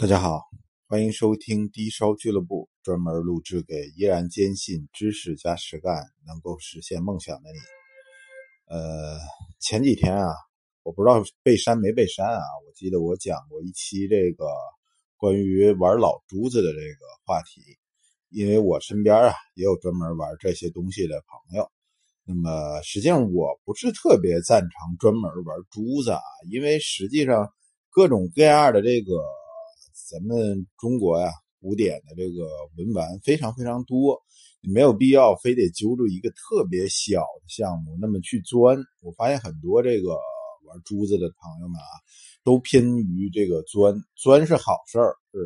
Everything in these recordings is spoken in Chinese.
大家好，欢迎收听低烧俱乐部，专门录制给依然坚信知识加实干能够实现梦想的你。呃，前几天啊，我不知道被删没被删啊，我记得我讲过一期这个关于玩老珠子的这个话题，因为我身边啊也有专门玩这些东西的朋友。那么实际上我不是特别赞成专门玩珠子啊，因为实际上各种各样的这个。咱们中国呀，古典的这个文玩非常非常多，你没有必要非得揪住一个特别小的项目那么去钻。我发现很多这个玩珠子的朋友们啊，都偏于这个钻，钻是好事儿，是，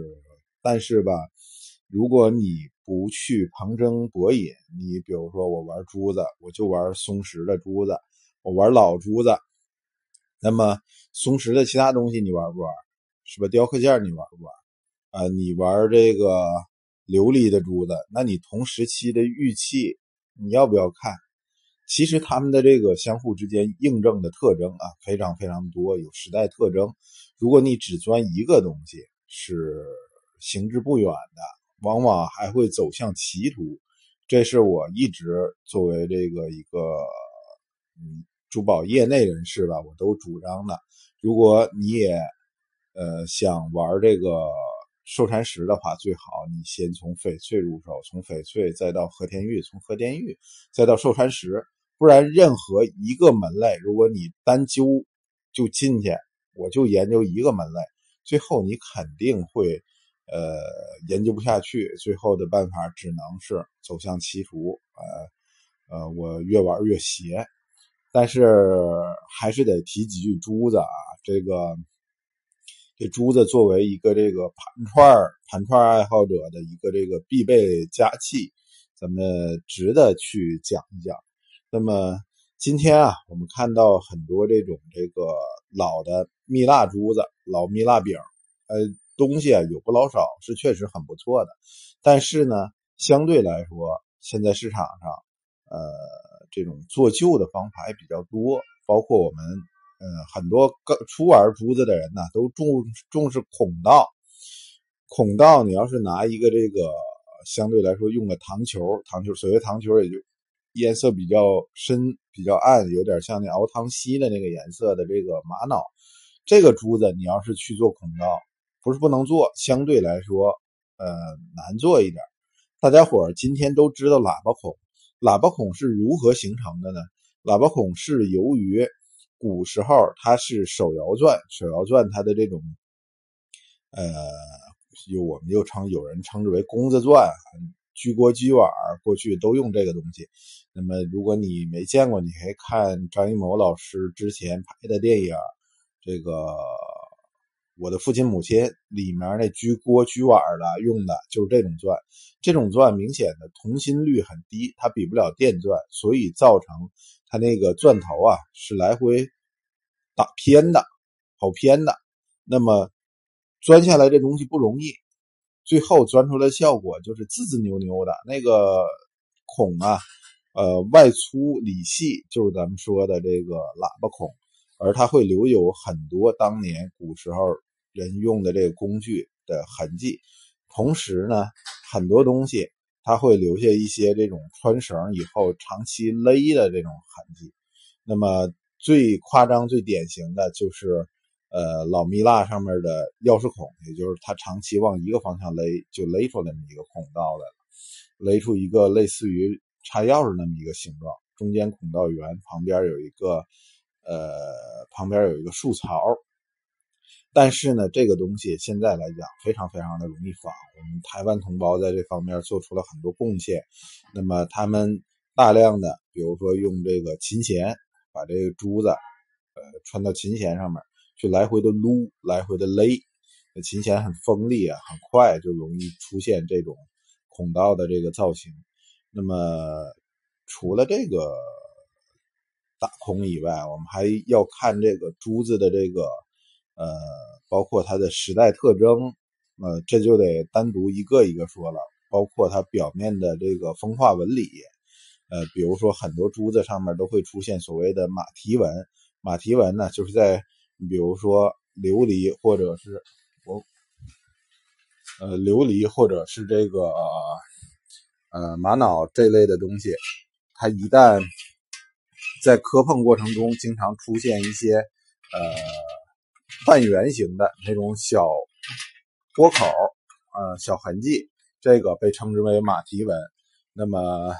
但是吧，如果你不去旁征博引，你比如说我玩珠子，我就玩松石的珠子，我玩老珠子，那么松石的其他东西你玩不玩？是吧？雕刻件你玩不玩？啊，你玩这个琉璃的珠子，那你同时期的玉器，你要不要看？其实他们的这个相互之间印证的特征啊，非常非常多，有时代特征。如果你只钻一个东西，是行之不远的，往往还会走向歧途。这是我一直作为这个一个嗯珠宝业内人士吧，我都主张的。如果你也呃，想玩这个寿山石的话，最好你先从翡翠入手，从翡翠再到和田玉，从和田玉再到寿山石。不然，任何一个门类，如果你单揪就进去，我就研究一个门类，最后你肯定会呃研究不下去。最后的办法只能是走向歧途。呃呃，我越玩越邪，但是还是得提几句珠子啊，这个。这珠子作为一个这个盘串盘串爱好者的一个这个必备佳器，咱们值得去讲一讲。那么今天啊，我们看到很多这种这个老的蜜蜡珠子、老蜜蜡饼，呃，东西啊有不老少，是确实很不错的。但是呢，相对来说，现在市场上，呃，这种做旧的方法也比较多，包括我们。嗯，很多刚初玩珠子的人呢，都重重视孔道。孔道，你要是拿一个这个相对来说用的糖球，糖球，所谓糖球，也就颜色比较深、比较暗，有点像那熬汤稀的那个颜色的这个玛瑙，这个珠子，你要是去做孔道，不是不能做，相对来说，呃，难做一点。大家伙儿今天都知道喇叭孔，喇叭孔是如何形成的呢？喇叭孔是由于古时候它是手摇钻，手摇钻它的这种，呃，有我们又称有人称之为弓子钻，居锅居碗，过去都用这个东西。那么如果你没见过，你可以看张艺谋老师之前拍的电影，这个《我的父亲母亲》里面那居锅居碗的用的就是这种钻。这种钻明显的同心率很低，它比不了电钻，所以造成它那个钻头啊是来回。打偏的，跑偏的，那么钻下来这东西不容易，最后钻出来效果就是滋滋扭扭的。那个孔啊，呃，外粗里细，就是咱们说的这个喇叭孔，而它会留有很多当年古时候人用的这个工具的痕迹。同时呢，很多东西它会留下一些这种穿绳以后长期勒的这种痕迹。那么。最夸张、最典型的就是，呃，老蜜蜡上面的钥匙孔，也就是它长期往一个方向勒，就勒出那么一个孔道来了，勒出一个类似于插钥匙那么一个形状，中间孔道圆，旁边有一个，呃，旁边有一个竖槽。但是呢，这个东西现在来讲非常非常的容易仿，我们台湾同胞在这方面做出了很多贡献。那么他们大量的，比如说用这个琴弦。把这个珠子，呃，穿到琴弦上面去，来回的撸，来回的勒。那琴弦很锋利啊，很快就容易出现这种孔道的这个造型。那么，除了这个打孔以外，我们还要看这个珠子的这个，呃，包括它的时代特征。呃，这就得单独一个一个说了，包括它表面的这个风化纹理。呃，比如说很多珠子上面都会出现所谓的马蹄纹，马蹄纹呢，就是在比如说琉璃或者是我呃琉璃或者是这个呃玛瑙这类的东西，它一旦在磕碰过程中经常出现一些呃半圆形的那种小波口呃小痕迹，这个被称之为马蹄纹。那么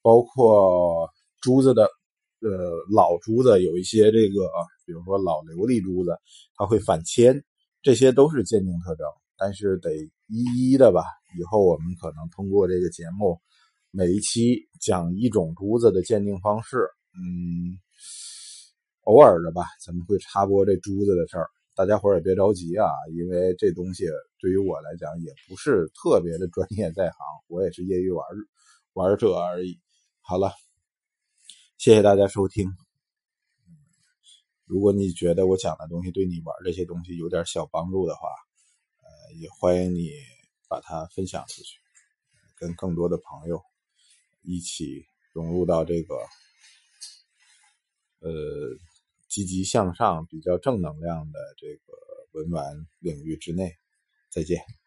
包括珠子的。呃，老珠子有一些这个，比如说老琉璃珠子，它会反铅，这些都是鉴定特征，但是得一一的吧。以后我们可能通过这个节目，每一期讲一种珠子的鉴定方式，嗯，偶尔的吧，咱们会插播这珠子的事儿。大家伙也别着急啊，因为这东西对于我来讲也不是特别的专业在行，我也是业余玩玩者而已。好了。谢谢大家收听。如果你觉得我讲的东西对你玩这些东西有点小帮助的话，呃，也欢迎你把它分享出去，跟更多的朋友一起融入到这个呃积极向上、比较正能量的这个文玩领域之内。再见。